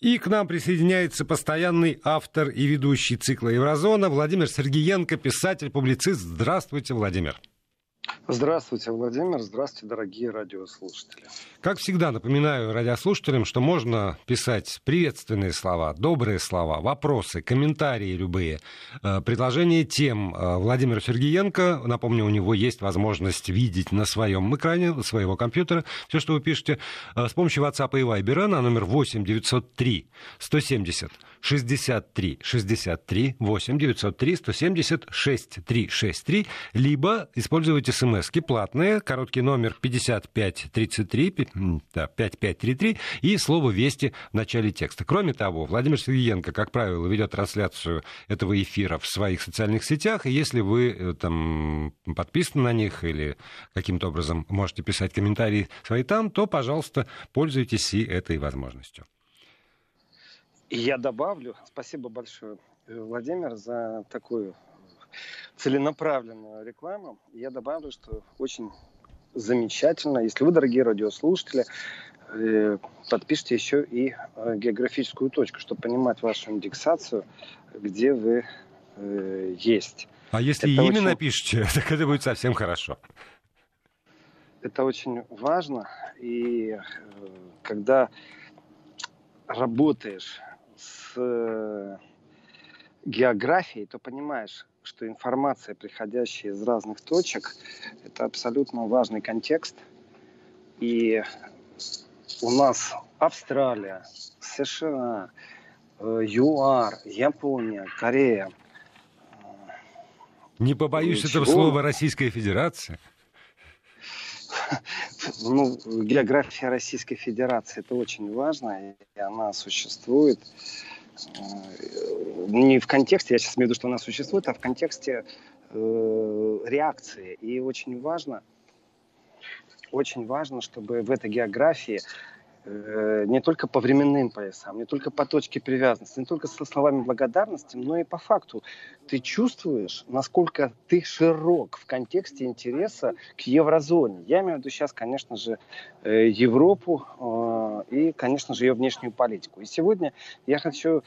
И к нам присоединяется постоянный автор и ведущий цикла «Еврозона» Владимир Сергеенко, писатель, публицист. Здравствуйте, Владимир. Здравствуйте, Владимир. Здравствуйте, дорогие радиослушатели. Как всегда, напоминаю радиослушателям, что можно писать приветственные слова, добрые слова, вопросы, комментарии любые, э, предложения тем э, Владимиру Сергеенко. Напомню, у него есть возможность видеть на своем экране своего компьютера все, что вы пишете, э, с помощью WhatsApp и Viber на номер 8 903 170 63 63 8 903 170 6363, либо используйте смс платные, короткий номер 5533, да, 5533 и слово «Вести» в начале текста. Кроме того, Владимир Сергеенко, как правило, ведет трансляцию этого эфира в своих социальных сетях, и если вы э, там подписаны на них или каким-то образом можете писать комментарии свои там, то, пожалуйста, пользуйтесь и этой возможностью. Я добавлю, спасибо большое, э, Владимир, за такую целенаправленную рекламу. Я добавлю, что очень замечательно, если вы, дорогие радиослушатели, э, подпишите еще и э, географическую точку, чтобы понимать вашу индексацию, где вы есть. А если это имя очень... напишите, так это будет совсем хорошо. Это очень важно. И когда работаешь с э, географией, то понимаешь, что информация, приходящая из разных точек, это абсолютно важный контекст. И у нас Австралия, США, э, ЮАР, Япония, Корея. Не побоюсь Ничего. этого слова Российская Федерация. Ну, география Российской Федерации это очень важно, и она существует э, не в контексте, я сейчас имею в виду, что она существует, а в контексте э, реакции. И очень важно, очень важно, чтобы в этой географии Э, не только по временным поясам, не только по точке привязанности, не только со словами благодарности, но и по факту. Ты чувствуешь, насколько ты широк в контексте интереса к еврозоне. Я имею в виду сейчас, конечно же, э, Европу э, и, конечно же, ее внешнюю политику. И сегодня я хочу Э,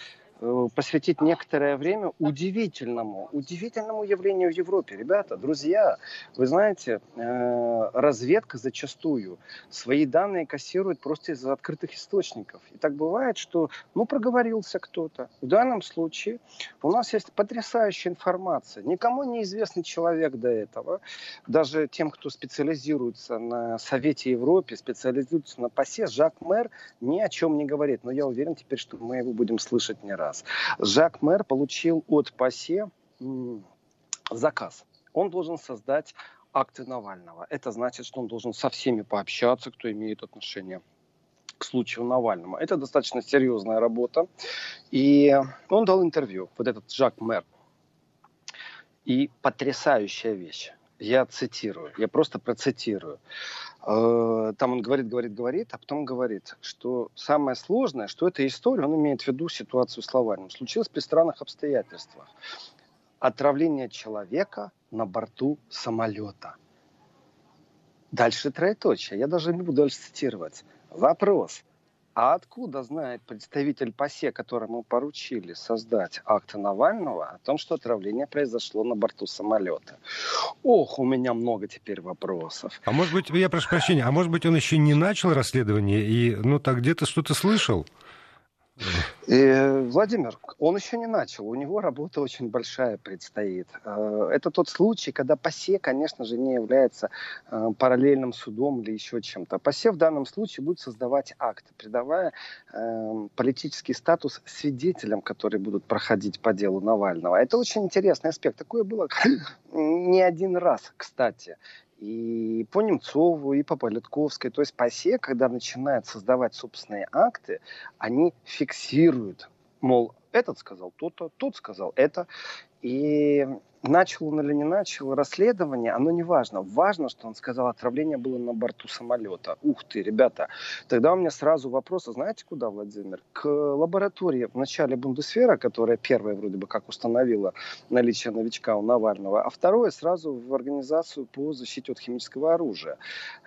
посвятить некоторое время удивительному, удивительному явлению в Европе. Ребята, друзья, вы знаете, э, разведка зачастую свои данные кассирует просто из открытых источников. И так бывает, что, ну, проговорился кто-то. В данном случае у нас есть потрясающая информация. Никому неизвестный человек до этого, даже тем, кто специализируется на Совете Европы, специализируется на ПАСЕ, Жак Мэр ни о чем не говорит. Но я уверен теперь, что мы его будем слышать не раз раз. Жак Мэр получил от ПАСЕ заказ. Он должен создать акты Навального. Это значит, что он должен со всеми пообщаться, кто имеет отношение к случаю Навального. Это достаточно серьезная работа. И он дал интервью, вот этот Жак Мэр. И потрясающая вещь. Я цитирую, я просто процитирую. Э, там он говорит, говорит, говорит, а потом говорит, что самое сложное, что эта история, он имеет в виду ситуацию с Лавальным, случилась при странных обстоятельствах. Отравление человека на борту самолета. Дальше троеточие. Я даже не буду дальше цитировать. Вопрос. А откуда знает представитель ПАСЕ, которому поручили создать акты Навального, о том, что отравление произошло на борту самолета? Ох, у меня много теперь вопросов. А может быть, я прошу прощения, а может быть он еще не начал расследование и, ну, так где-то что-то слышал? И, Владимир, он еще не начал, у него работа очень большая предстоит. Э, это тот случай, когда ПАСЕ, конечно же, не является э, параллельным судом или еще чем-то. ПАСЕ в данном случае будет создавать акт, придавая э, политический статус свидетелям, которые будут проходить по делу Навального. Это очень интересный аспект. Такое было не один раз, кстати и по Немцову, и по Политковской. То есть ПАСЕ, когда начинает создавать собственные акты, они фиксируют, мол, этот сказал то-то, тот сказал это. И начал он или не начал расследование, оно не важно. Важно, что он сказал, отравление было на борту самолета. Ух ты, ребята. Тогда у меня сразу вопрос, а знаете куда, Владимир? К лаборатории в начале Бундесвера, которая первая вроде бы как установила наличие новичка у Навального, а второе сразу в организацию по защите от химического оружия.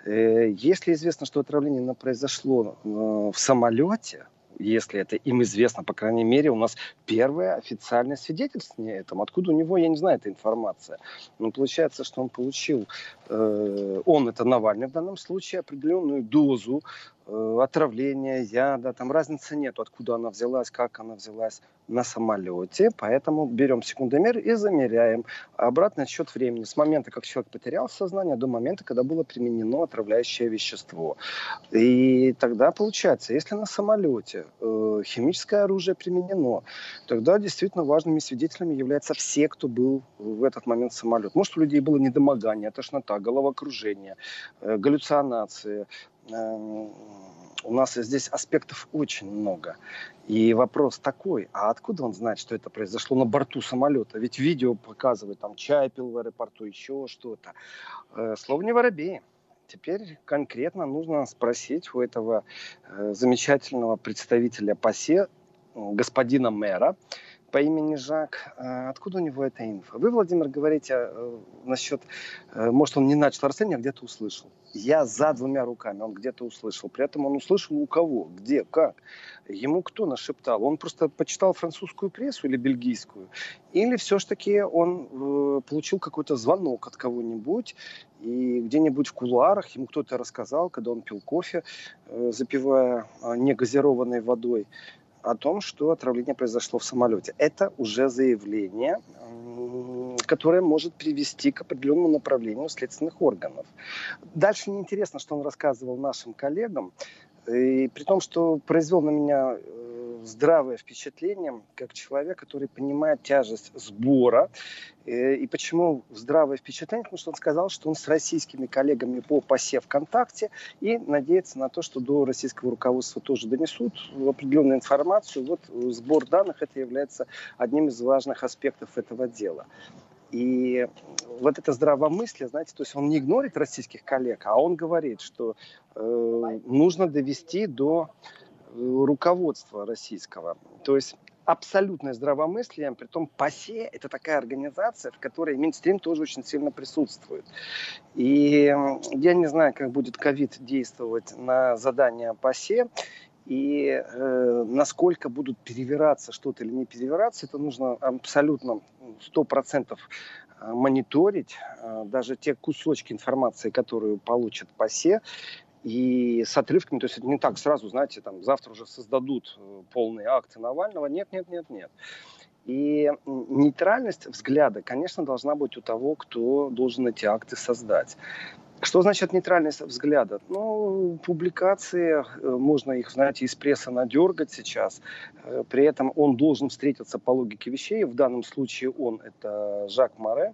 Э, если известно, что отравление произошло э, в самолете, если это им известно, по крайней мере, у нас первое официальное свидетельствование этом. Откуда у него, я не знаю, эта информация. Но получается, что он получил, э, он, это Навальный в данном случае, определенную дозу отравления, яда, там разницы нет, откуда она взялась, как она взялась на самолете, поэтому берем секундомер и замеряем обратный отсчет времени с момента, как человек потерял сознание, до момента, когда было применено отравляющее вещество. И тогда получается, если на самолете э, химическое оружие применено, тогда действительно важными свидетелями являются все, кто был в этот момент самолет. Может, у людей было недомогание, тошнота, головокружение, э, галлюцинации, у нас здесь аспектов очень много. И вопрос такой, а откуда он знает, что это произошло на борту самолета? Ведь видео показывает, там чай пил в аэропорту, еще что-то. Э, слово не воробей. Теперь конкретно нужно спросить у этого э, замечательного представителя ПАСЕ, господина мэра, по имени Жак. А откуда у него эта инфа? Вы, Владимир, говорите э, насчет, э, может, он не начал расследование, а где-то услышал. Я за двумя руками, он где-то услышал. При этом он услышал у кого, где, как. Ему кто нашептал? Он просто почитал французскую прессу или бельгийскую? Или все-таки он э, получил какой-то звонок от кого-нибудь, и где-нибудь в кулуарах ему кто-то рассказал, когда он пил кофе, запивая э, негазированной водой, о том, что отравление произошло в самолете. Это уже заявление, которое может привести к определенному направлению следственных органов. Дальше неинтересно, что он рассказывал нашим коллегам, и при том, что произвел на меня э, здравое впечатление, как человек, который понимает тяжесть сбора. Э, и почему здравое впечатление? Потому что он сказал, что он с российскими коллегами по ПАСЕ ВКонтакте и надеется на то, что до российского руководства тоже донесут определенную информацию. Вот сбор данных это является одним из важных аспектов этого дела. И вот это здравомыслие, знаете, то есть он не игнорит российских коллег, а он говорит, что э, нужно довести до руководства российского. То есть абсолютное здравомыслие, при том ПАСЕ – это такая организация, в которой Минстрим тоже очень сильно присутствует. И я не знаю, как будет ковид действовать на задание ПАСЕ, и э, насколько будут перевираться что-то или не перевираться, это нужно абсолютно 100% э, мониторить. Э, даже те кусочки информации, которую получит ПАСЕ, и с отрывками, то есть это не так сразу, знаете, там завтра уже создадут э, полные акты Навального. Нет, нет, нет, нет. И нейтральность взгляда, конечно, должна быть у того, кто должен эти акты создать. Что значит нейтральность взгляда? Ну, публикации, э, можно их, знаете, из прессы надергать сейчас. Э, при этом он должен встретиться по логике вещей. В данном случае он, это Жак Море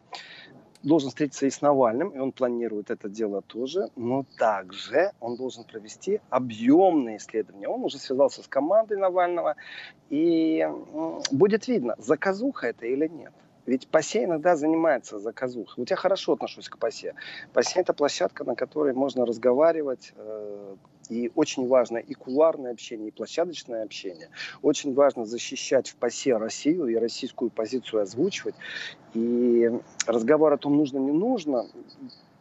должен встретиться и с Навальным, и он планирует это дело тоже, но также он должен провести объемные исследования. Он уже связался с командой Навального, и будет видно, заказуха это или нет. Ведь ПАСЕ иногда занимается заказухой. Вот я хорошо отношусь к ПАСЕ. ПАСЕ – это площадка, на которой можно разговаривать, э, и очень важно и куларное общение, и площадочное общение. Очень важно защищать в ПАСЕ Россию и российскую позицию озвучивать. И разговор о том, нужно, не нужно,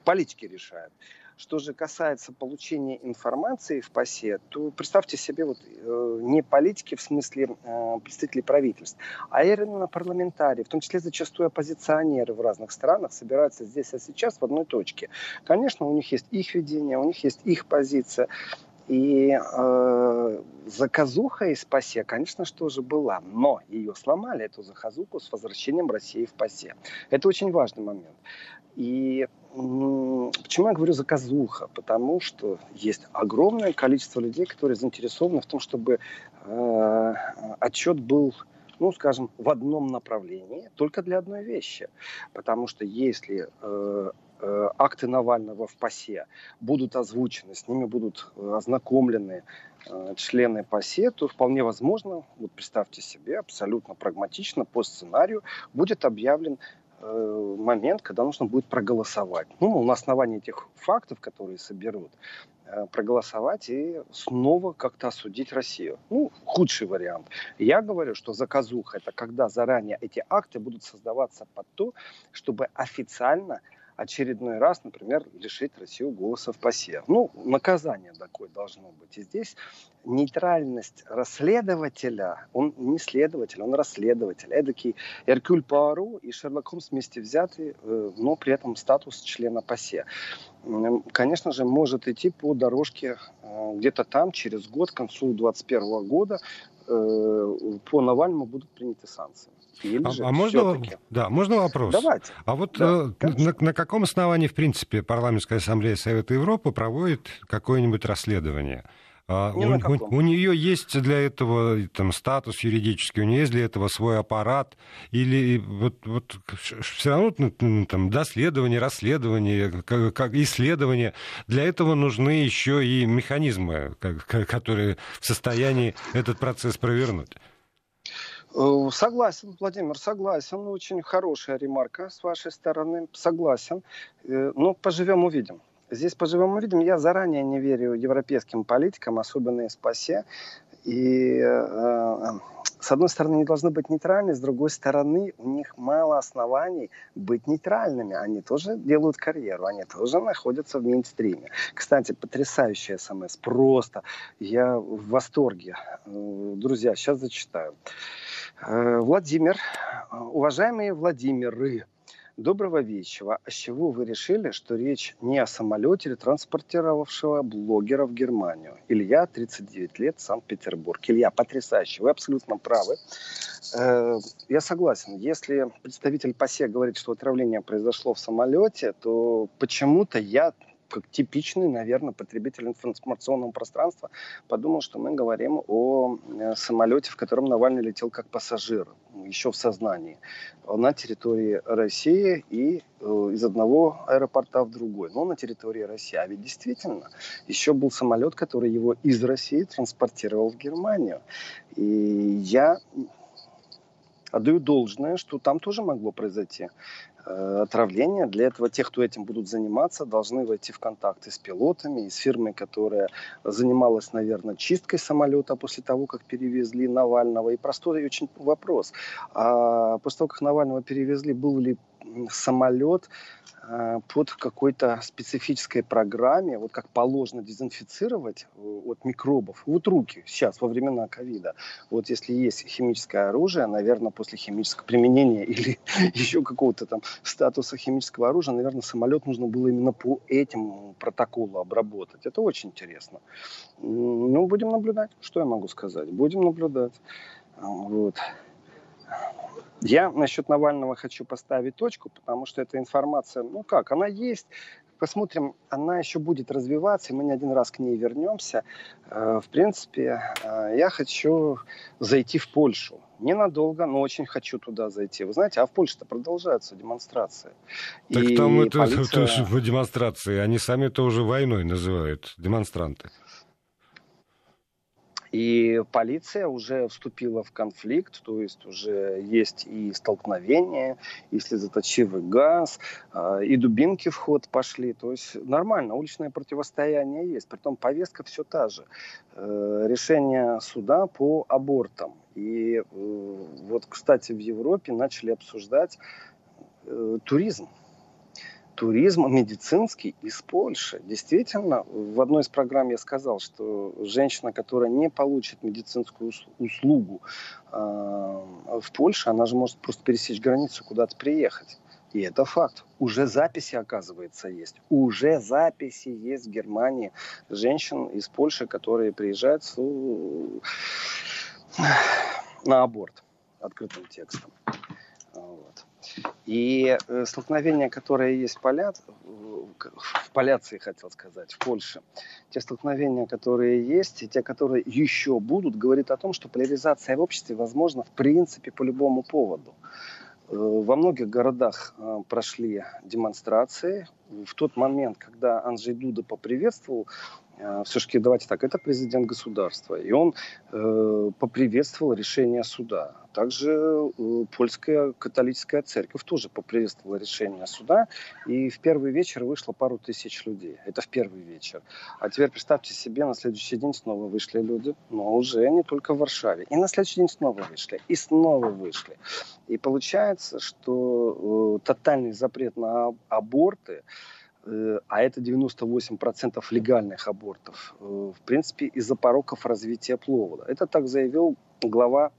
политики решают. Что же касается получения информации в ПАСЕ, то представьте себе вот, э, не политики в смысле э, представителей правительств, а именно парламентарии, в том числе зачастую оппозиционеры в разных странах собираются здесь, а сейчас в одной точке. Конечно, у них есть их видение, у них есть их позиция. И э, заказуха из ПАСЕ, конечно, что же была, но ее сломали, эту заказуху, с возвращением России в ПАСЕ. Это очень важный момент. И Почему я говорю заказуха? Потому что есть огромное количество людей, которые заинтересованы в том, чтобы э, отчет был ну, скажем, в одном направлении, только для одной вещи. Потому что если э, э, акты Навального в ПАСЕ будут озвучены, с ними будут ознакомлены э, члены ПАСЕ, то вполне возможно, вот представьте себе, абсолютно прагматично по сценарию будет объявлен Э, момент, когда нужно будет проголосовать. Ну, на основании этих фактов, которые соберут, э, проголосовать и снова как-то осудить Россию. Ну, худший вариант. Я говорю, что заказуха – это когда заранее эти акты будут создаваться под то, чтобы официально очередной раз, например, лишить Россию голоса в ПАСЕ. Ну, наказание такое должно быть. И здесь нейтральность расследователя, он не следователь, он расследователь. Эдакий Эркюль Пуаро и Шерлок Холмс вместе взяты, э, но при этом статус члена ПАСЕ. Конечно же, может идти по дорожке э, где-то там, через год, к концу 2021 года, э, по Навальному будут приняты санкции. Или а, а можно, да, можно вопрос? Давайте. А вот да, э, на, на каком основании, в принципе, Парламентская ассамблея Совета Европы проводит какое-нибудь расследование? А, у, у, у нее есть для этого там, статус юридический, у нее есть для этого свой аппарат, или вот, вот все равно ну, ну, там, доследование, расследование, как, как исследование, для этого нужны еще и механизмы, которые в состоянии этот процесс провернуть. Э, согласен, Владимир, согласен. Очень хорошая ремарка с вашей стороны. Согласен. Э, ну, поживем, увидим. Здесь поживем, увидим. Я заранее не верю европейским политикам, особенно из ПАСЕ. И э, с одной стороны, они должны быть нейтральны, с другой стороны, у них мало оснований быть нейтральными. Они тоже делают карьеру, они тоже находятся в мейнстриме. Кстати, потрясающий смс, просто. Я в восторге. Друзья, сейчас зачитаю. Э, Владимир, уважаемые Владимиры, доброго вечера. А с чего вы решили, что речь не о самолете, транспортировавшего блогера в Германию? Илья, 39 лет, Санкт-Петербург. Илья, потрясающе, вы абсолютно правы. Э, я согласен, если представитель ПАСЕ говорит, что отравление произошло в самолете, то почему-то я как типичный, наверное, потребитель информационного пространства, подумал, что мы говорим о э, самолете, в котором Навальный летел как пассажир, еще в сознании, на территории России и э, из одного аэропорта в другой, но на территории России. А ведь действительно, еще был самолет, который его из России транспортировал в Германию. И я отдаю должное, что там тоже могло произойти. Э, отравления. Для этого те, кто этим будут заниматься, должны войти в контакты с пилотами с фирмой, которая занималась, наверное, чисткой самолета после того, как перевезли Навального. И простой очень вопрос. А после того, как Навального перевезли, был ли самолет Э, под какой-то специфической программе, вот как положено дезинфицировать э, от микробов. Вот руки сейчас, во времена ковида. Вот если есть химическое оружие, наверное, после химического применения или еще какого-то там статуса химического оружия, наверное, самолет нужно было именно по этим протоколу обработать. Это очень интересно. Ну, будем наблюдать. Что я могу сказать? Будем наблюдать. Вот. Я насчет Навального хочу поставить точку, потому что эта информация, ну как, она есть, посмотрим, она еще будет развиваться, и мы не один раз к ней вернемся. Э, в принципе, э, я хочу зайти в Польшу. Ненадолго, но очень хочу туда зайти. Вы знаете, а в Польше-то продолжаются демонстрации. Так и там это, полиция... это, это демонстрации, они сами это уже войной называют, демонстранты. И полиция уже вступила в конфликт, то есть уже есть и столкновения, и слезоточивый газ, а, и дубинки в ход пошли. То есть нормально, уличное противостояние есть. Притом повестка все та же. Э, решение суда по абортам. И э, вот, кстати, в Европе начали обсуждать э, туризм туризм медицинский из Польши. Действительно, в одной из программ я сказал, что женщина, которая не получит медицинскую услугу э, в Польше, она же может просто пересечь границу, куда-то приехать. И это факт. Уже записи, оказывается, есть. Уже записи есть в Германии женщин из Польши, которые приезжают с, на аборт открытым текстом. Вот. И э, столкновения, которые есть в, поля... в поляции, хотел сказать, в Польше, те столкновения, которые есть, и те, которые еще будут, говорит о том, что поляризация в обществе возможна в принципе по любому поводу. Э, во многих городах э, прошли демонстрации. В тот момент, когда Анджей Дуда поприветствовал все-таки давайте так, это президент государства, и он э, поприветствовал решение суда. Также э, польская католическая церковь тоже поприветствовала решение суда, и в первый вечер вышло пару тысяч людей. Это в первый вечер. А теперь представьте себе, на следующий день снова вышли люди, но уже не только в Варшаве. И на следующий день снова вышли, и снова вышли. И получается, что э, тотальный запрет на аборты, Э, а это 98% легальных абортов, э, в принципе, из-за пороков развития плода. Это так заявил глава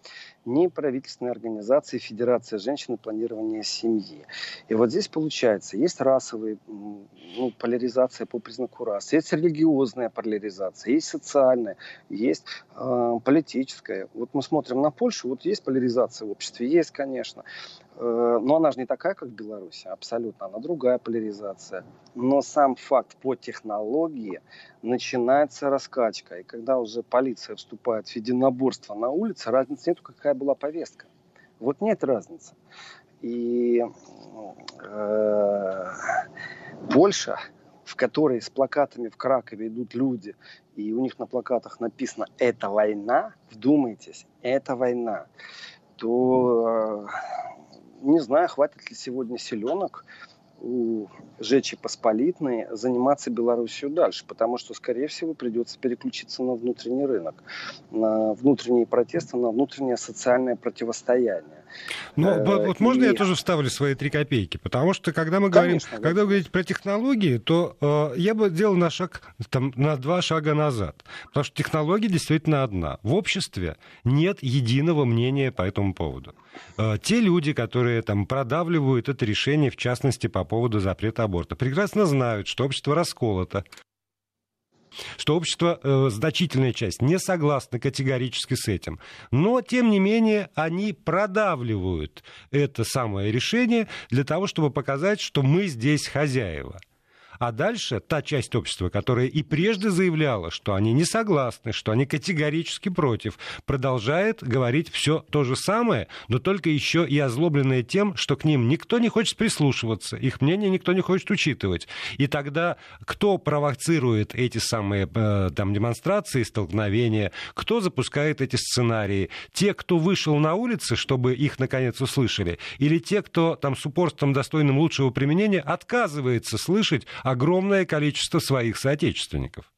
неправительственной организации Федерация женщин и планирования семьи. И вот здесь получается, есть расовая ну, поляризация по признаку расы, есть религиозная поляризация, есть социальная, есть э, политическая. Вот мы смотрим на Польшу, вот есть поляризация в обществе, есть, конечно. Э, но она же не такая, как в Беларуси, абсолютно, она другая поляризация. Но сам факт по технологии начинается раскачка. И когда уже полиция вступает в единоборство на улице, разницы нет, какая была повестка. Вот нет разницы. И э, Польша, в которой с плакатами в Кракове идут люди, и у них на плакатах написано «Это война», вдумайтесь, «Это война», то э, не знаю, хватит ли сегодня селенок Жечи Посполитной заниматься Белоруссию дальше, потому что, скорее всего, придется переключиться на внутренний рынок, на внутренние протесты, на внутреннее социальное противостояние. Ну, э, вот можно и... я тоже вставлю свои три копейки? Потому что, когда мы говорим, Конечно, когда вы говорите про технологии, то э, я бы делал на шаг, там, на два шага назад. Потому что технология действительно одна. В обществе нет единого мнения по этому поводу. Э, те люди, которые там продавливают это решение, в частности, по поводу запрета аборта, прекрасно знают, что общество расколото, что общество, э, значительная часть, не согласна категорически с этим. Но, тем не менее, они продавливают это самое решение для того, чтобы показать, что мы здесь хозяева. А дальше та часть общества, которая и прежде заявляла, что они не согласны, что они категорически против, продолжает говорить все то же самое, но только еще и озлобленное тем, что к ним никто не хочет прислушиваться, их мнение никто не хочет учитывать. И тогда кто провоцирует эти самые э, там, демонстрации, столкновения, кто запускает эти сценарии? Те, кто вышел на улицы, чтобы их наконец услышали, или те, кто там с упорством достойным лучшего применения отказывается слышать огромное количество своих соотечественников.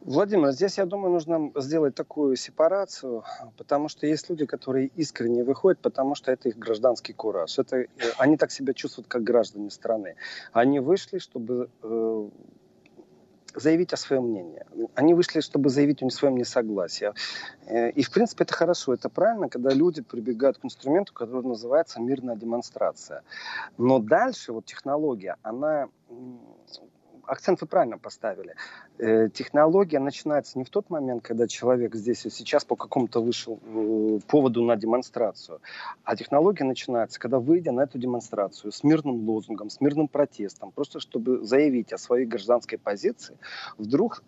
Владимир, здесь, я думаю, нужно сделать такую сепарацию, потому что есть люди, которые искренне выходят, потому что это их гражданский кураж. Это, э, они так себя чувствуют, как граждане страны. Они вышли, чтобы э, заявить о своем мнении. Они вышли, чтобы заявить о своем несогласии. Э, и, в принципе, это хорошо, это правильно, когда люди прибегают к инструменту, который называется мирная демонстрация. Но дальше вот технология, она акцент вы правильно поставили. Э, технология начинается не в тот момент, когда человек здесь и сейчас по какому-то вышел э, поводу на демонстрацию, а технология начинается, когда выйдя на эту демонстрацию с мирным лозунгом, с мирным протестом, просто чтобы заявить о своей гражданской позиции, вдруг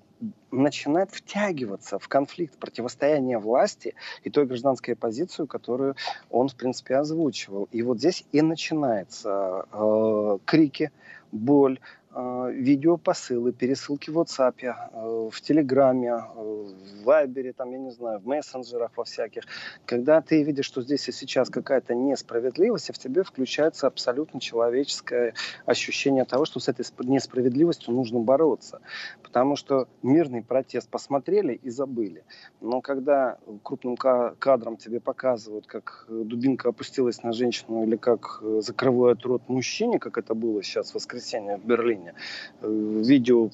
начинает втягиваться в конфликт противостояния власти и той гражданской позицию, которую он, в принципе, озвучивал. И вот здесь и начинаются э, крики, боль, видеопосылы, пересылки в WhatsApp, э, в Телеграме, э, в Вайбере, там, я не знаю, в мессенджерах во всяких. Когда ты видишь, что здесь и сейчас какая-то несправедливость, и в тебе включается абсолютно человеческое ощущение того, что с этой несправедливостью нужно бороться. Потому что мирный протест посмотрели и забыли. Но когда крупным кадром тебе показывают, как дубинка опустилась на женщину или как э, закрывают рот мужчине, как это было сейчас в воскресенье в Берлине, уровня. Э, видео,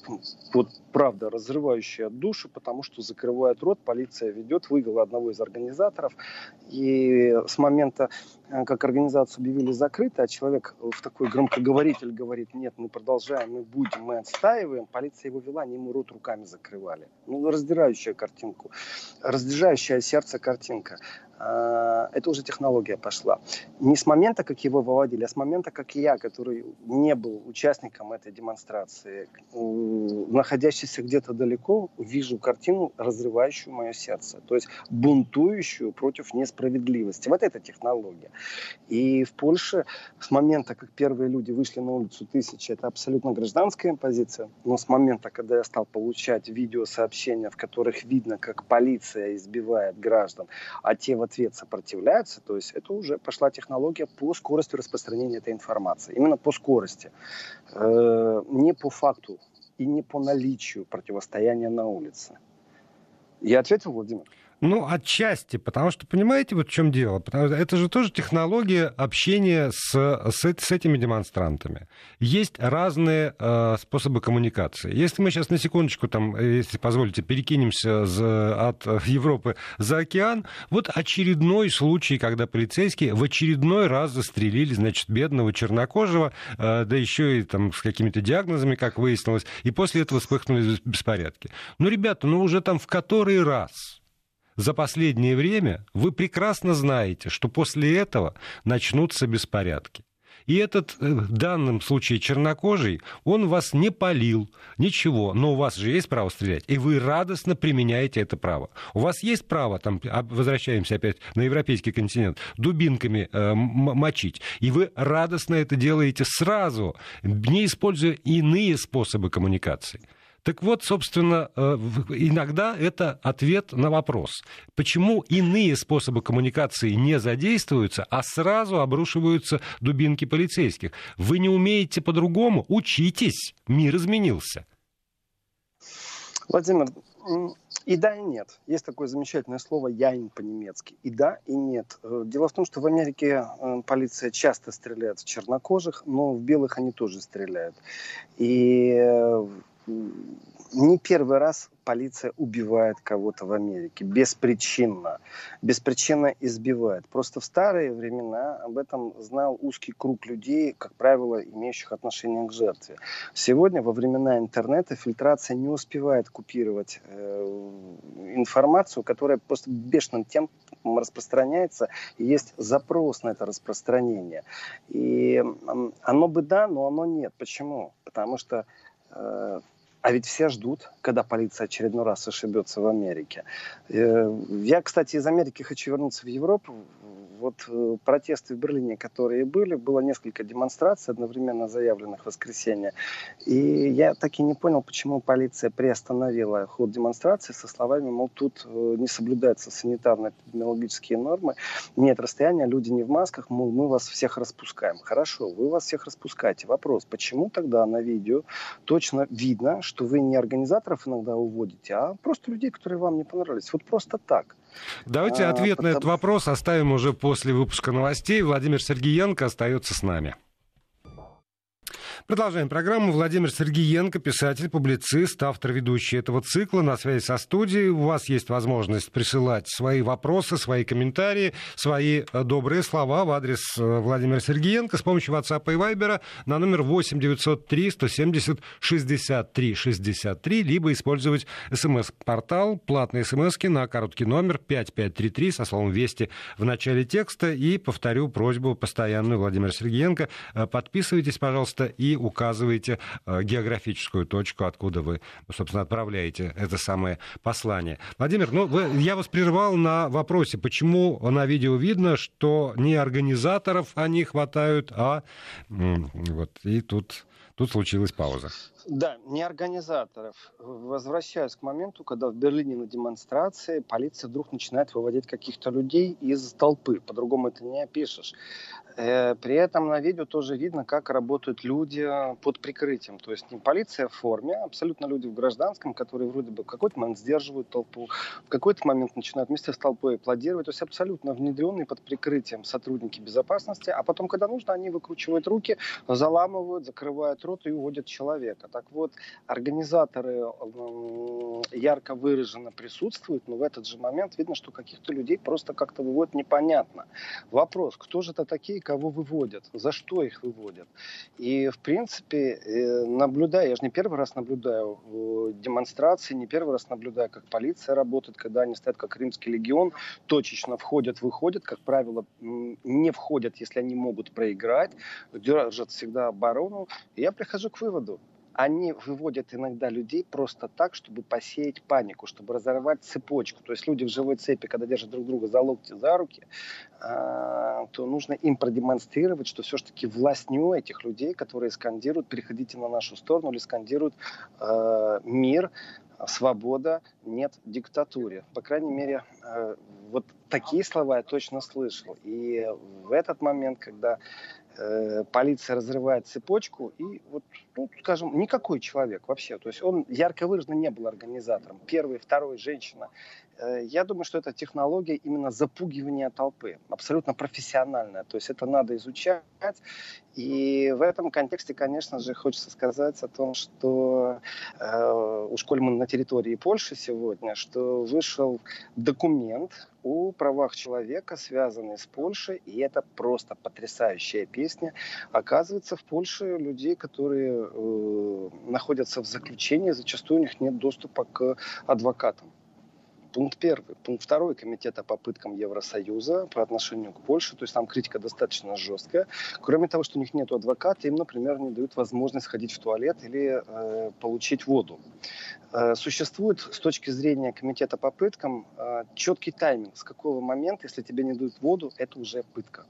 вот правда, разрывающее душу, потому что закрывает рот, полиция ведет, вывела одного из организаторов. И с момента, э, как организацию объявили закрытой, а человек в такой громкоговоритель говорит, нет, мы продолжаем, мы будем, мы отстаиваем, полиция его вела, они ему рот руками закрывали. Ну, раздирающая картинку, раздирающая сердце картинка. А, это уже технология пошла. Не с момента, как его выводили, а с момента, как я, который не был участником этой демонстрации, находящийся где-то далеко, вижу картину, разрывающую мое сердце. То есть бунтующую против несправедливости. Вот это технология. И в Польше с момента, как первые люди вышли на улицу тысячи, это абсолютно гражданская позиция. Но с момента, когда я стал получать видеосообщения, в которых видно, как полиция избивает граждан, а те в ответ сопротивляются, то есть это уже пошла технология по скорости распространения этой информации. Именно по скорости. Э, не по факту и не по наличию противостояния на улице. Я ответил, Владимир? Ну, отчасти, потому что, понимаете, вот в чем дело? Потому что это же тоже технология общения с, с, с этими демонстрантами. Есть разные э, способы коммуникации. Если мы сейчас на секундочку, там, если позволите, перекинемся за, от Европы за океан, вот очередной случай, когда полицейские в очередной раз застрелили, значит, бедного чернокожего, э, да еще и там с какими-то диагнозами, как выяснилось, и после этого вспыхнули беспорядки. Ну, ребята, ну уже там в который раз? За последнее время, вы прекрасно знаете, что после этого начнутся беспорядки. И этот, э, в данном случае чернокожий, он вас не полил, ничего, но у вас же есть право стрелять, и вы радостно применяете это право. У вас есть право, там, а, возвращаемся опять на европейский континент, дубинками э, мочить, и вы радостно это делаете сразу, не используя иные способы коммуникации. Так вот, собственно, э, иногда это ответ на вопрос, почему иные способы коммуникации не задействуются, а сразу обрушиваются дубинки полицейских. Вы не умеете по-другому? Учитесь, мир изменился. Владимир, и да, и нет. Есть такое замечательное слово «яйн» по-немецки. И да, и нет. Э, дело в том, что в Америке э, полиция часто стреляет в чернокожих, но в белых они тоже стреляют. И не первый раз полиция убивает кого-то в Америке беспричинно. Беспричинно избивает. Просто в старые времена об этом знал узкий круг людей, как правило, имеющих отношение к жертве. Сегодня, во времена интернета, фильтрация не успевает купировать э, информацию, которая просто бешеным темпом распространяется, и есть запрос на это распространение. И оно бы да, но оно нет. Почему? Потому что а ведь все ждут, когда полиция очередной раз ошибется в Америке. Э, я, кстати, из Америки хочу вернуться в Европу вот э, протесты в Берлине, которые были, было несколько демонстраций, одновременно заявленных в воскресенье. И я так и не понял, почему полиция приостановила ход демонстрации со словами, мол, тут э, не соблюдаются санитарно-эпидемиологические нормы, нет расстояния, люди не в масках, мол, мы вас всех распускаем. Хорошо, вы вас всех распускаете. Вопрос, почему тогда на видео точно видно, что вы не организаторов иногда уводите, а просто людей, которые вам не понравились. Вот просто так. Давайте а, ответ на этот вопрос оставим уже после выпуска новостей. Владимир Сергеенко остается с нами. Продолжаем программу. Владимир Сергеенко, писатель, публицист, автор, ведущий этого цикла. На связи со студией. У вас есть возможность присылать свои вопросы, свои комментарии, свои э, добрые слова в адрес э, Владимира Сергеенко с помощью WhatsApp и Viber на номер 8 903 170 63 63, либо использовать смс-портал, платные смс на короткий номер 5533 со словом «Вести» в начале текста. И повторю просьбу постоянную Владимира Сергеенко. Э, подписывайтесь, пожалуйста, и указываете э, географическую точку, откуда вы, собственно, отправляете это самое послание. Владимир, ну, вы, я вас прервал на вопросе, почему на видео видно, что не организаторов они хватают, а вот, и тут, тут случилась пауза. Да, не организаторов. Возвращаюсь к моменту, когда в Берлине на демонстрации полиция вдруг начинает выводить каких-то людей из толпы. По-другому это не опишешь. Э, при этом на видео тоже видно, как работают люди под прикрытием. То есть не полиция в форме, а абсолютно люди в гражданском, которые вроде бы в какой-то момент сдерживают толпу, в какой-то момент начинают вместе с толпой аплодировать. То есть абсолютно внедренные под прикрытием сотрудники безопасности. А потом, когда нужно, они выкручивают руки, заламывают, закрывают рот и уводят человека. Так вот, организаторы ярко выраженно присутствуют, но в этот же момент видно, что каких-то людей просто как-то выводят непонятно. Вопрос, кто же это такие, кого выводят, за что их выводят. И, в принципе, э, наблюдая, я же не первый раз наблюдаю э, демонстрации, не первый раз наблюдаю, как полиция работает, когда они стоят как римский легион, точечно входят, выходят, как правило, не входят, если они могут проиграть, держат всегда оборону. И я прихожу к выводу, они выводят иногда людей просто так, чтобы посеять панику, чтобы разорвать цепочку. То есть люди в живой цепи, когда держат друг друга за локти, за руки, а, то нужно им продемонстрировать, что все-таки власть не у этих людей, которые скандируют «переходите на нашу сторону» или скандируют а, «мир», свобода, нет диктатуре. По крайней мере, э, вот такие слова я точно слышал. И в этот момент, когда полиция разрывает цепочку, и вот, ну, скажем, никакой человек вообще, то есть он ярко выраженно не был организатором. Первый, второй, женщина. Э, я думаю, что это технология именно запугивания толпы, абсолютно профессиональная, то есть это надо изучать. И в этом контексте, конечно же, хочется сказать о том, что э, уж коль мы на территории Польши сегодня, что вышел документ, о правах человека, связанные с Польшей, и это просто потрясающая песня. Оказывается, в Польше людей, которые э, находятся в заключении, зачастую у них нет доступа к адвокатам. Пункт первый. Пункт второй комитета по пыткам Евросоюза по отношению к Польше. То есть там критика достаточно жесткая. Кроме того, что у них нет адвоката, им, например, не дают возможность ходить в туалет или э, получить воду. Э, существует с точки зрения комитета по пыткам э, четкий тайминг, с какого момента, если тебе не дают воду, это уже пытка.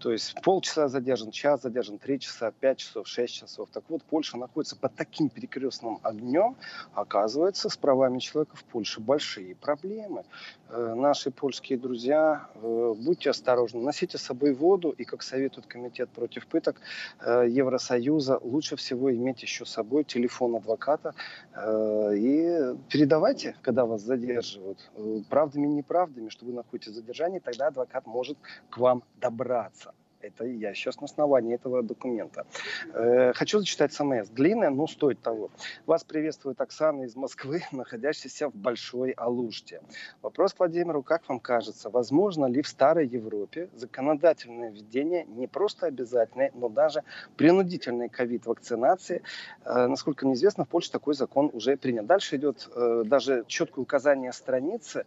То есть полчаса задержан, час задержан, три часа, пять часов, шесть часов. Так вот, Польша находится под таким перекрестным огнем. Оказывается, с правами человека в Польше большие проблемы. Э, наши польские друзья, э, будьте осторожны, носите с собой воду. И, как советует Комитет против пыток э, Евросоюза, лучше всего иметь еще с собой телефон адвоката. И передавайте, когда вас задерживают, правдами и неправдами, что вы находитесь в задержании, тогда адвокат может к вам добраться. Это я сейчас на основании этого документа. Э, хочу зачитать СМС. Длинная, но стоит того. Вас приветствует Оксана из Москвы, находящаяся в Большой Алуште. Вопрос Владимиру, как вам кажется, возможно ли в Старой Европе законодательное введение не просто обязательной, но даже принудительной ковид-вакцинации? Э, насколько мне известно, в Польше такой закон уже принят. Дальше идет э, даже четкое указание страницы,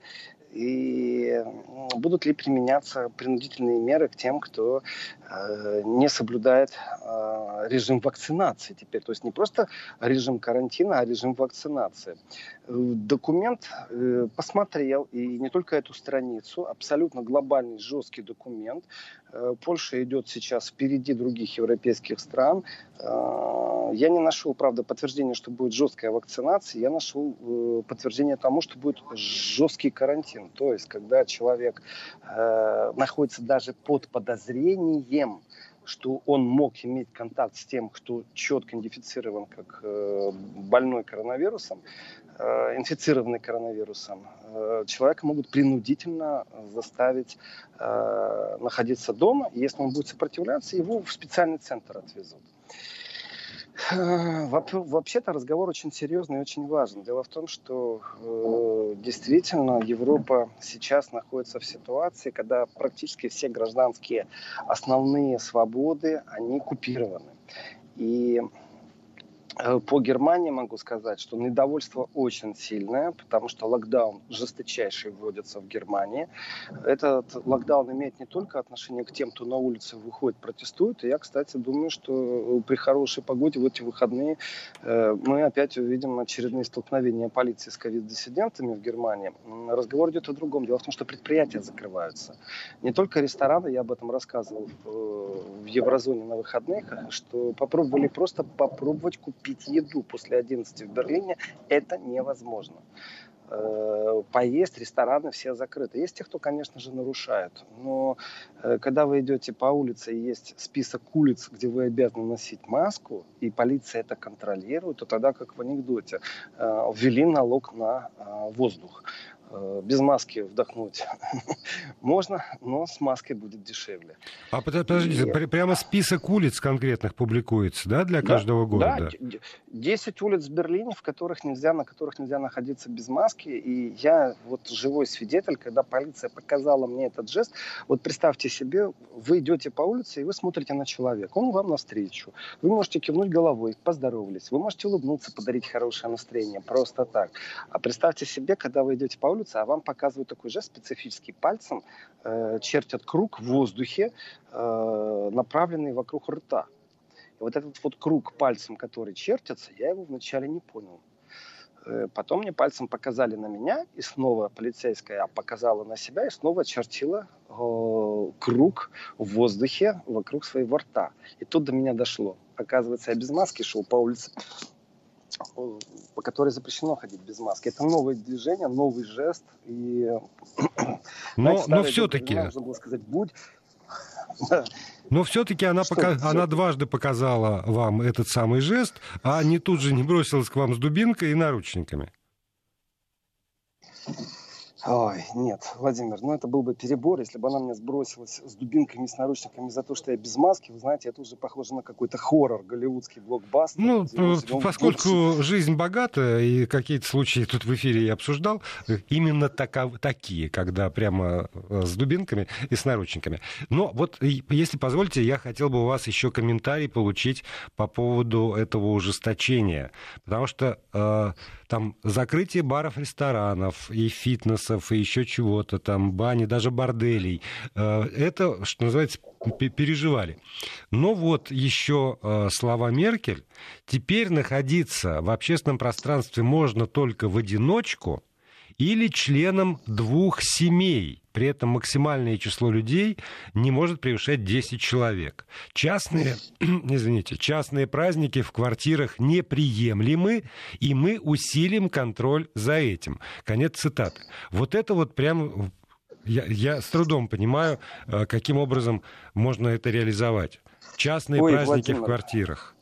и будут ли применяться принудительные меры к тем, кто э, не соблюдает э, режим вакцинации теперь. То есть не просто режим карантина, а режим вакцинации. Документ э, посмотрел, и не только эту страницу, абсолютно глобальный, жесткий документ. Э, Польша идет сейчас впереди других европейских стран. Э, я не нашел, правда, подтверждения, что будет жесткая вакцинация. Я нашел подтверждение тому, что будет жесткий карантин. То есть, когда человек находится даже под подозрением, что он мог иметь контакт с тем, кто четко идентифицирован как больной коронавирусом, Э, инфицированный коронавирусом, э, человека могут принудительно заставить э, находиться дома. Если он будет сопротивляться, его в специальный центр отвезут. Вообще-то разговор очень серьезный и очень важный. Дело в том, что э, действительно Европа сейчас находится в ситуации, когда практически все гражданские основные свободы, они купированы. И Э, по Германии могу сказать, что недовольство очень сильное, потому что локдаун жесточайший вводится в Германии. Этот локдаун имеет не только отношение к тем, кто на улице выходит, протестует. И я, кстати, думаю, что при хорошей погоде в эти выходные э, мы опять увидим очередные столкновения полиции с ковид-диссидентами в Германии. Разговор идет о другом. Дело в том, что предприятия закрываются. Не только рестораны, я об этом рассказывал в еврозоне на выходных, что попробовали просто попробовать купить купить еду после 11 в Берлине, это невозможно. Э, поесть, рестораны все закрыты. Есть те, кто, конечно же, нарушает. Но э, когда вы идете по улице и есть список улиц, где вы обязаны носить маску, и полиция это контролирует, то тогда, как в анекдоте, э, ввели налог на воздух. Э, без маски вдохнуть можно, но с маской будет дешевле. А подождите, и... прямо список улиц конкретных публикуется, да, для каждого да, города? Да, 10 улиц в Берлине, в которых нельзя, на которых нельзя находиться без маски. И я вот живой свидетель, когда полиция показала мне этот жест. Вот представьте себе, вы идете по улице, и вы смотрите на человека. Он вам навстречу. Вы можете кивнуть головой, поздоровались. Вы можете улыбнуться, подарить хорошее настроение. Просто так. А представьте себе, когда вы идете по улице, а вам показывают такой жест специфический пальцем, э, чертят круг в воздухе, э, направленный вокруг рта. И вот этот вот круг пальцем, который чертится, я его вначале не понял. Э, потом мне пальцем показали на меня, и снова полицейская показала на себя, и снова чертила э, круг в воздухе вокруг своего рта. И тут до меня дошло. Оказывается, я без маски шел по улице по которой запрещено ходить без маски. Это новое движение, новый жест. И, но, но все-таки... Нужно было сказать, будь... Но все-таки она, пока, она дважды показала вам этот самый жест, а не тут же не бросилась к вам с дубинкой и наручниками. Ой, нет, Владимир, ну это был бы перебор, если бы она меня сбросилась с дубинками, с наручниками за то, что я без маски. Вы знаете, это уже похоже на какой-то хоррор, голливудский блокбастер. Ну, поскольку жизнь богата, и какие-то случаи тут в эфире я обсуждал, именно таков, такие, когда прямо э, с дубинками и с наручниками. Но вот, если позволите, я хотел бы у вас еще комментарий получить по поводу этого ужесточения. Потому что э, там закрытие баров, ресторанов и фитнесов и еще чего-то, там бани, даже борделей. Э, это, что называется, переживали. Но вот еще э, слова Меркель. Теперь находиться в общественном пространстве можно только в одиночку или членам двух семей. При этом максимальное число людей не может превышать 10 человек. Частные, извините, частные праздники в квартирах неприемлемы, и мы усилим контроль за этим. Конец цитаты. Вот это вот прям я, я с трудом понимаю, э, каким образом можно это реализовать. Частные Ой, праздники Владимир, в квартирах.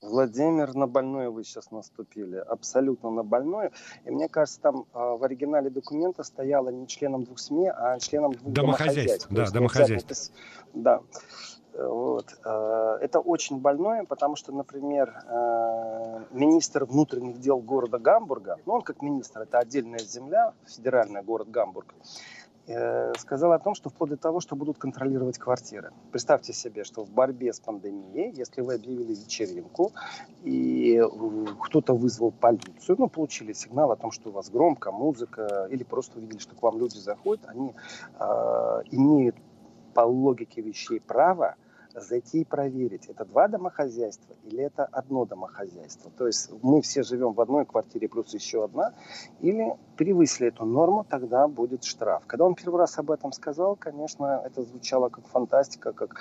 Владимир, на больное вы сейчас наступили, абсолютно на больное. И мне кажется, там э, в оригинале документа стояло не членом двух СМИ, а членом двух домохозяйств. Да, домохозяйств. Да. Вот. Э, это очень больное, потому что, например, э, министр внутренних дел города Гамбурга, ну он как министр, это отдельная земля, федеральный город Гамбург, Э, сказал о том, что вплоть до того, что будут контролировать квартиры. Представьте себе, что в борьбе с пандемией, если вы объявили вечеринку, и кто-то вызвал полицию, ну, получили сигнал о том, что у вас громко, музыка, или просто увидели, что к вам люди заходят, они э, имеют по логике вещей право зайти и проверить, это два домохозяйства или это одно домохозяйство. То есть мы все живем в одной квартире плюс еще одна, или превысили эту норму, тогда будет штраф. Когда он первый раз об этом сказал, конечно, это звучало как фантастика, как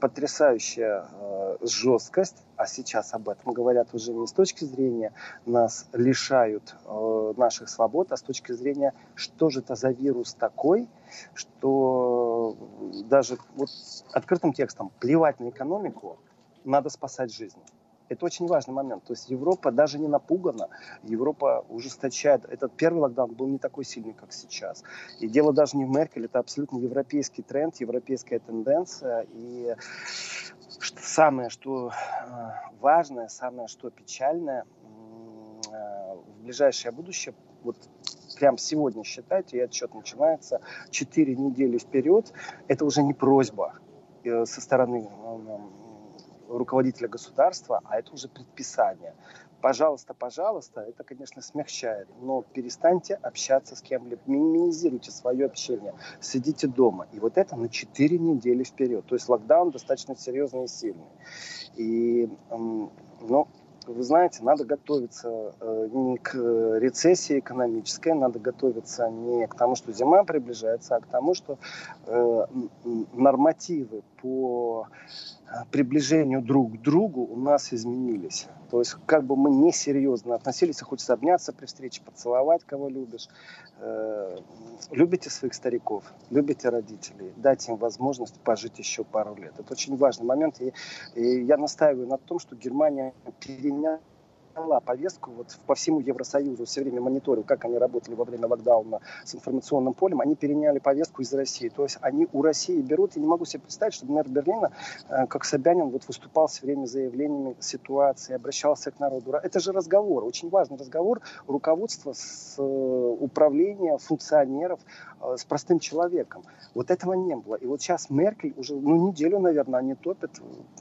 потрясающая э, жесткость, а сейчас об этом говорят уже не с точки зрения нас лишают э, наших свобод, а с точки зрения, что же это за вирус такой, что даже вот открытым текстом плевать на экономику, надо спасать жизни. Это очень важный момент. То есть Европа даже не напугана, Европа ужесточает. Этот первый локдаун был не такой сильный, как сейчас. И дело даже не в Меркель, это абсолютно европейский тренд, европейская тенденция. И самое, что э, важное, самое, что печальное, э, в ближайшее будущее, вот прям сегодня считайте, и отчет начинается 4 недели вперед, это уже не просьба э, со стороны руководителя государства, а это уже предписание. Пожалуйста, пожалуйста, это, конечно, смягчает, но перестаньте общаться с кем-либо, минимизируйте свое общение, сидите дома. И вот это на 4 недели вперед. То есть локдаун достаточно серьезный и сильный. И, ну, вы знаете, надо готовиться э, не к рецессии экономической, надо готовиться не к тому, что зима приближается, а к тому, что э, нормативы по э, приближению друг к другу у нас изменились. То есть, как бы мы несерьезно относились, хочется обняться при встрече, поцеловать, кого любишь. Э, любите своих стариков, любите родителей, дайте им возможность пожить еще пару лет. Это очень важный момент. И, и я настаиваю на том, что Германия переняла передала повестку вот по всему Евросоюзу, все время мониторил, как они работали во время локдауна с информационным полем, они переняли повестку из России. То есть они у России берут, я не могу себе представить, чтобы мэр Берлина, э, как Собянин, вот выступал все время заявлениями ситуации, обращался к народу. Это же разговор, очень важный разговор руководства с э, управления, функционеров, с простым человеком. Вот этого не было. И вот сейчас Меркель уже ну, неделю, наверное, они топят,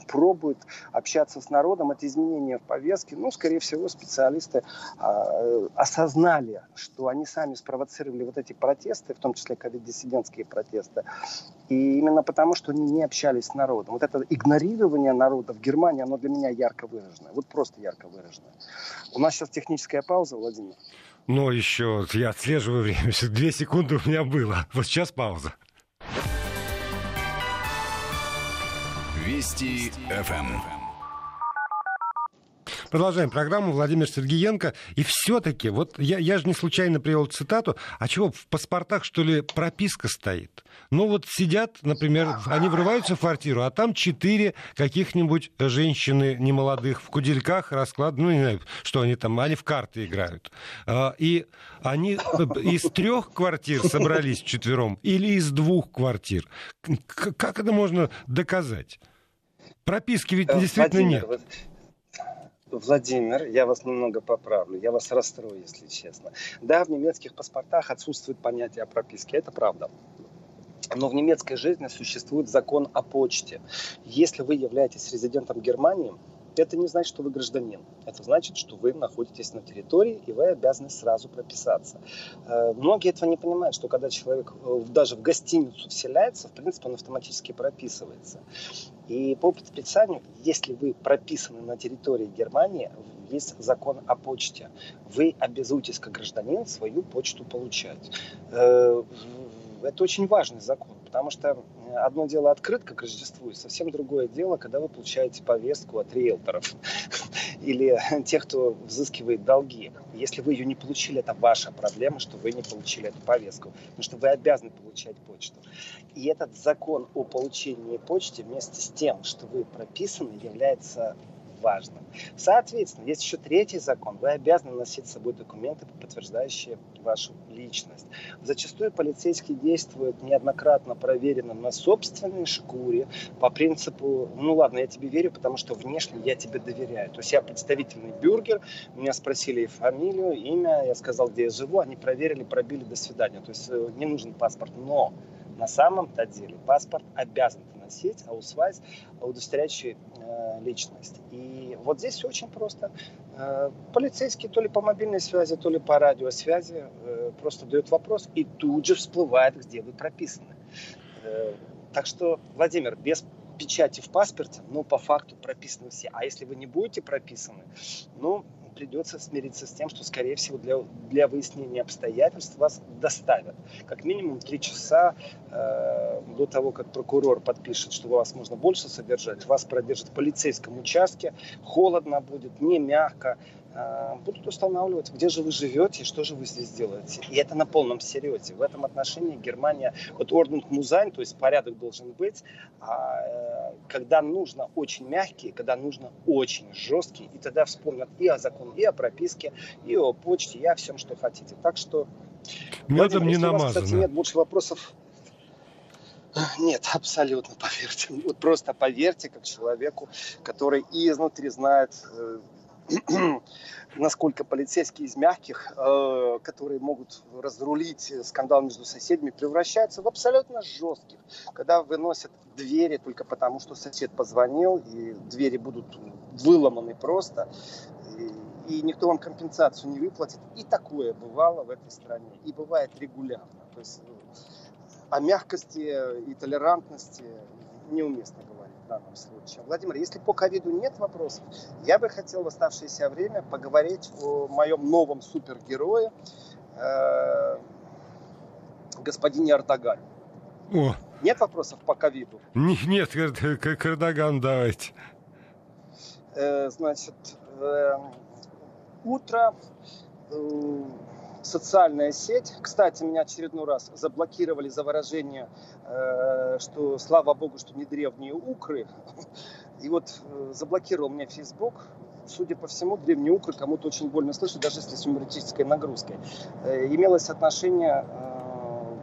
пробуют общаться с народом. Это изменение в повестке. Ну, скорее всего, специалисты э, осознали, что они сами спровоцировали вот эти протесты, в том числе ковид-диссидентские протесты. И именно потому, что они не общались с народом. Вот это игнорирование народа в Германии, оно для меня ярко выражено. Вот просто ярко выражено. У нас сейчас техническая пауза, Владимир. Но еще я отслеживаю время. Две секунды у меня было. Вот сейчас пауза. Вести ФМ. Продолжаем программу. Владимир Сергеенко. И все-таки, вот я, я же не случайно привел цитату, а чего, в паспортах, что ли, прописка стоит? Ну вот сидят, например, они врываются в квартиру, а там четыре каких-нибудь женщины немолодых в кудельках раскладывают, ну не знаю, что они там, они в карты играют. А, и они из трех квартир собрались четвером или из двух квартир. Как это можно доказать? Прописки ведь э, действительно Владимир, нет. Владимир, я вас немного поправлю, я вас расстрою, если честно. Да, в немецких паспортах отсутствует понятие о прописке, это правда. Но в немецкой жизни существует закон о почте. Если вы являетесь резидентом Германии, это не значит, что вы гражданин. Это значит, что вы находитесь на территории, и вы обязаны сразу прописаться. Э, многие этого не понимают, что когда человек э, даже в гостиницу вселяется, в принципе, он автоматически прописывается. И по предписанию, если вы прописаны на территории Германии, есть закон о почте. Вы обязуетесь как гражданин свою почту получать. Э, это очень важный закон, потому что одно дело открытка к Рождеству, и совсем другое дело, когда вы получаете повестку от риэлторов или тех, кто взыскивает долги. Если вы ее не получили, это ваша проблема, что вы не получили эту повестку, потому что вы обязаны получать почту. И этот закон о получении почты вместе с тем, что вы прописаны, является важным. Соответственно, есть еще третий закон. Вы обязаны носить с собой документы, подтверждающие вашу личность. Зачастую полицейские действуют неоднократно проверено на собственной шкуре по принципу, ну ладно, я тебе верю, потому что внешне я тебе доверяю. То есть я представительный бюргер, меня спросили фамилию, имя, я сказал, где я живу, они проверили, пробили, до свидания. То есть э, не нужен паспорт, но на самом-то деле паспорт обязан носить, аусвайс, удостоверяющий э, личность. И вот здесь все очень просто. Э, полицейский то ли по мобильной связи, то ли по радиосвязи э, просто дает вопрос и тут же всплывает, где вы прописаны. Э, так что, Владимир, без печати в паспорте, ну, по факту прописаны все. А если вы не будете прописаны, ну, придется смириться с тем, что, скорее всего, для, для выяснения обстоятельств вас доставят. Как минимум три часа э, до того, как прокурор подпишет, что вас можно больше содержать, вас продержат в полицейском участке, холодно будет, не мягко, будут устанавливать, где же вы живете что же вы здесь делаете. И это на полном серьезе. В этом отношении Германия, вот Ordnung muss sein, то есть порядок должен быть, а э, когда нужно очень мягкий, когда нужно очень жесткий, и тогда вспомнят и о законе, и о прописке, и о почте, и о всем, что хотите. Так что... Медом не намазано. Вас, кстати, нет больше вопросов. Нет, абсолютно, поверьте. Вот просто поверьте, как человеку, который и изнутри знает э, насколько полицейские из мягких, э, которые могут разрулить скандал между соседями, превращаются в абсолютно жестких. Когда выносят двери только потому, что сосед позвонил, и двери будут выломаны просто, и, и никто вам компенсацию не выплатит. И такое бывало в этой стране, и бывает регулярно. То есть э, о мягкости и толерантности неуместно говорить данном случае. Владимир, если по ковиду нет вопросов, я бы хотел в оставшееся время поговорить о моем новом супергерое, э, господине Эрдогане. О. Нет вопросов по ковиду? Нет, к Эрдоган давайте. Э, значит, э, утро, э, социальная сеть. Кстати, меня очередной раз заблокировали за выражение, э, что слава богу, что не древние укры. И вот э, заблокировал меня Facebook. судя по всему, древние укры кому-то очень больно слышать, даже если с юмористической нагрузкой. Э, имелось отношение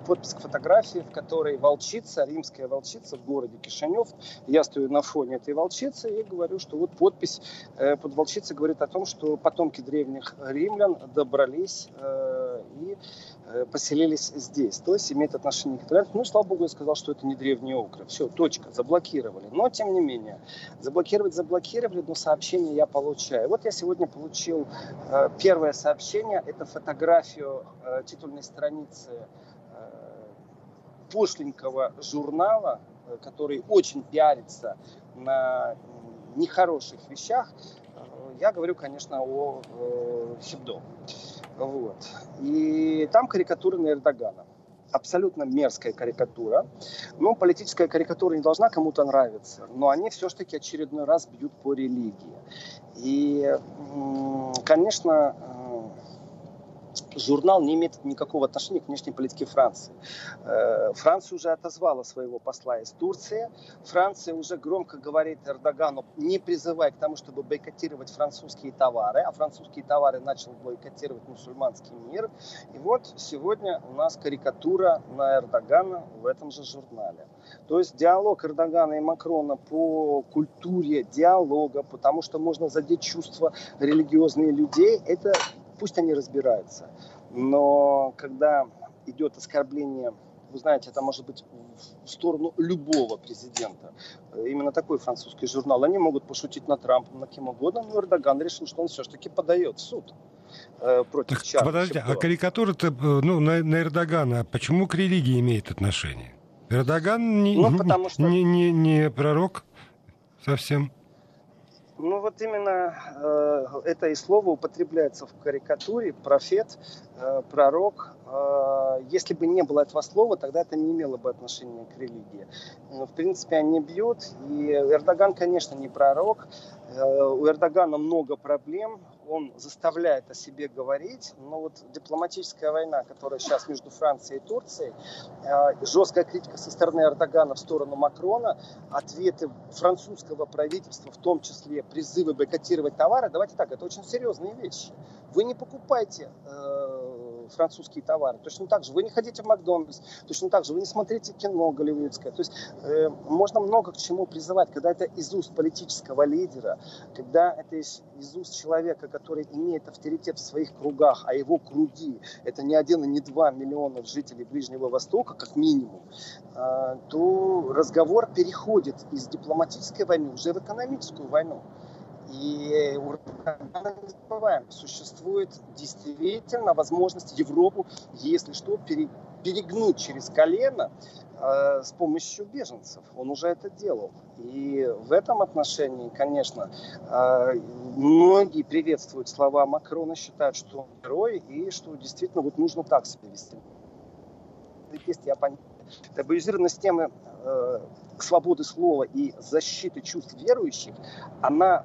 подпись к фотографии, в которой волчица, римская волчица в городе Кишинев. Я стою на фоне этой волчицы и говорю, что вот подпись э, под волчицей говорит о том, что потомки древних римлян добрались э, и э, поселились здесь. То есть имеет отношение к итальянцам. Ну, слава богу, я сказал, что это не древние окры. Все, точка, заблокировали. Но, тем не менее, заблокировать заблокировали, но сообщение я получаю. Вот я сегодня получил первое сообщение. Это фотографию титульной страницы пошленького журнала, э, который очень пиарится на нехороших вещах, э, я говорю, конечно, о э, Хибдо. Вот. И там карикатура на Эрдогана. Абсолютно мерзкая карикатура. Но политическая карикатура не должна кому-то нравиться. Но они все-таки очередной раз бьют по религии. И, конечно, журнал не имеет никакого отношения к внешней политике Франции. Э, Франция уже отозвала своего посла из Турции. Франция уже громко говорит Эрдогану, не призывая к тому, чтобы бойкотировать французские товары, а французские товары начал бойкотировать мусульманский мир. И вот сегодня у нас карикатура на Эрдогана в этом же журнале. То есть диалог Эрдогана и Макрона по культуре диалога, потому что можно задеть чувства религиозных людей, это пусть они разбираются. Но когда идет оскорбление, вы знаете, это может быть в сторону любого президента. Именно такой французский журнал. Они могут пошутить на Трампом, на кем угодно, но Эрдоган решил, что он все-таки подает в суд э, против так, Подождите, а карикатура-то э, ну, на, на Эрдогана почему к религии имеет отношение? Эрдоган не, ну, потому что... не, не, не пророк совсем. Ну вот именно э, это и слово употребляется в карикатуре, профет, э, пророк. Э, если бы не было этого слова, тогда это не имело бы отношения к религии. В принципе, они бьют, и Эрдоган, конечно, не пророк. Э, у Эрдогана много проблем, он заставляет о себе говорить, но вот дипломатическая война, которая сейчас между Францией и Турцией, э, жесткая критика со стороны Эрдогана в сторону Макрона, ответы французского правительства, в том числе призывы бойкотировать товары, давайте так, это очень серьезные вещи. Вы не покупайте э, французские товары. Точно так же вы не ходите в Макдональдс, точно так же вы не смотрите кино голливудское. То есть э, можно много к чему призывать, когда это из уст политического лидера, когда это из, уст человека, который имеет авторитет в своих кругах, а его круги это не один и не два миллиона жителей Ближнего Востока, как минимум, э, то разговор переходит из дипломатической войны уже в экономическую войну. И забываем, существует действительно возможность Европу, если что, перегнуть через колено э, с помощью беженцев. Он уже это делал. И в этом отношении, конечно, э, многие приветствуют слова Макрона, считают, что он герой и что действительно вот нужно так себя вести. Есть, я понимаю, табуизированность темы э, свободы слова и защиты чувств верующих, она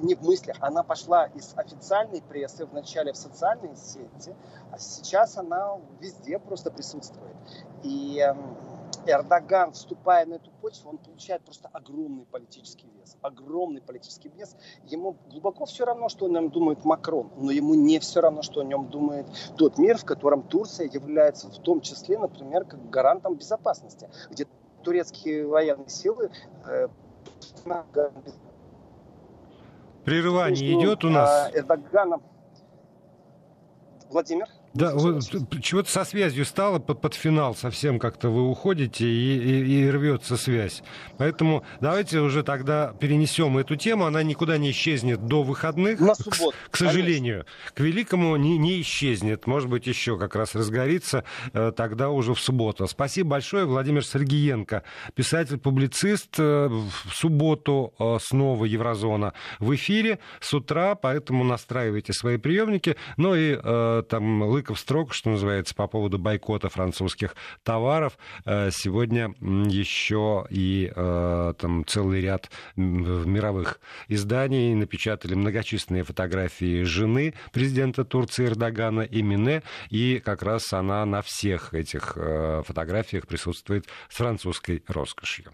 не в мыслях, она пошла из официальной прессы вначале в социальные сети, а сейчас она везде просто присутствует. И эм, Эрдоган, вступая на эту почву, он получает просто огромный политический вес. Огромный политический вес. Ему глубоко все равно, что о нем думает Макрон, но ему не все равно, что о нем думает тот мир, в котором Турция является в том числе, например, как гарантом безопасности, где турецкие военные силы э, Прерывание идет у нас. Эрдоганом. Владимир? Да, вот, чего-то со связью стало под, под финал совсем как-то вы уходите и, и, и рвется связь. Поэтому давайте уже тогда перенесем эту тему. Она никуда не исчезнет до выходных. На субботу. К, к сожалению. Конечно. К великому не, не исчезнет. Может быть, еще как раз разгорится э, тогда уже в субботу. Спасибо большое, Владимир Сергиенко, писатель-публицист. Э, в субботу э, снова Еврозона в эфире с утра, поэтому настраивайте свои приемники. Ну и там Лык Яков Строк, что называется, по поводу бойкота французских товаров. Э, сегодня еще и э, там целый ряд мировых изданий напечатали многочисленные фотографии жены президента Турции Эрдогана Эмине, и как раз она на всех этих э, фотографиях присутствует с французской роскошью.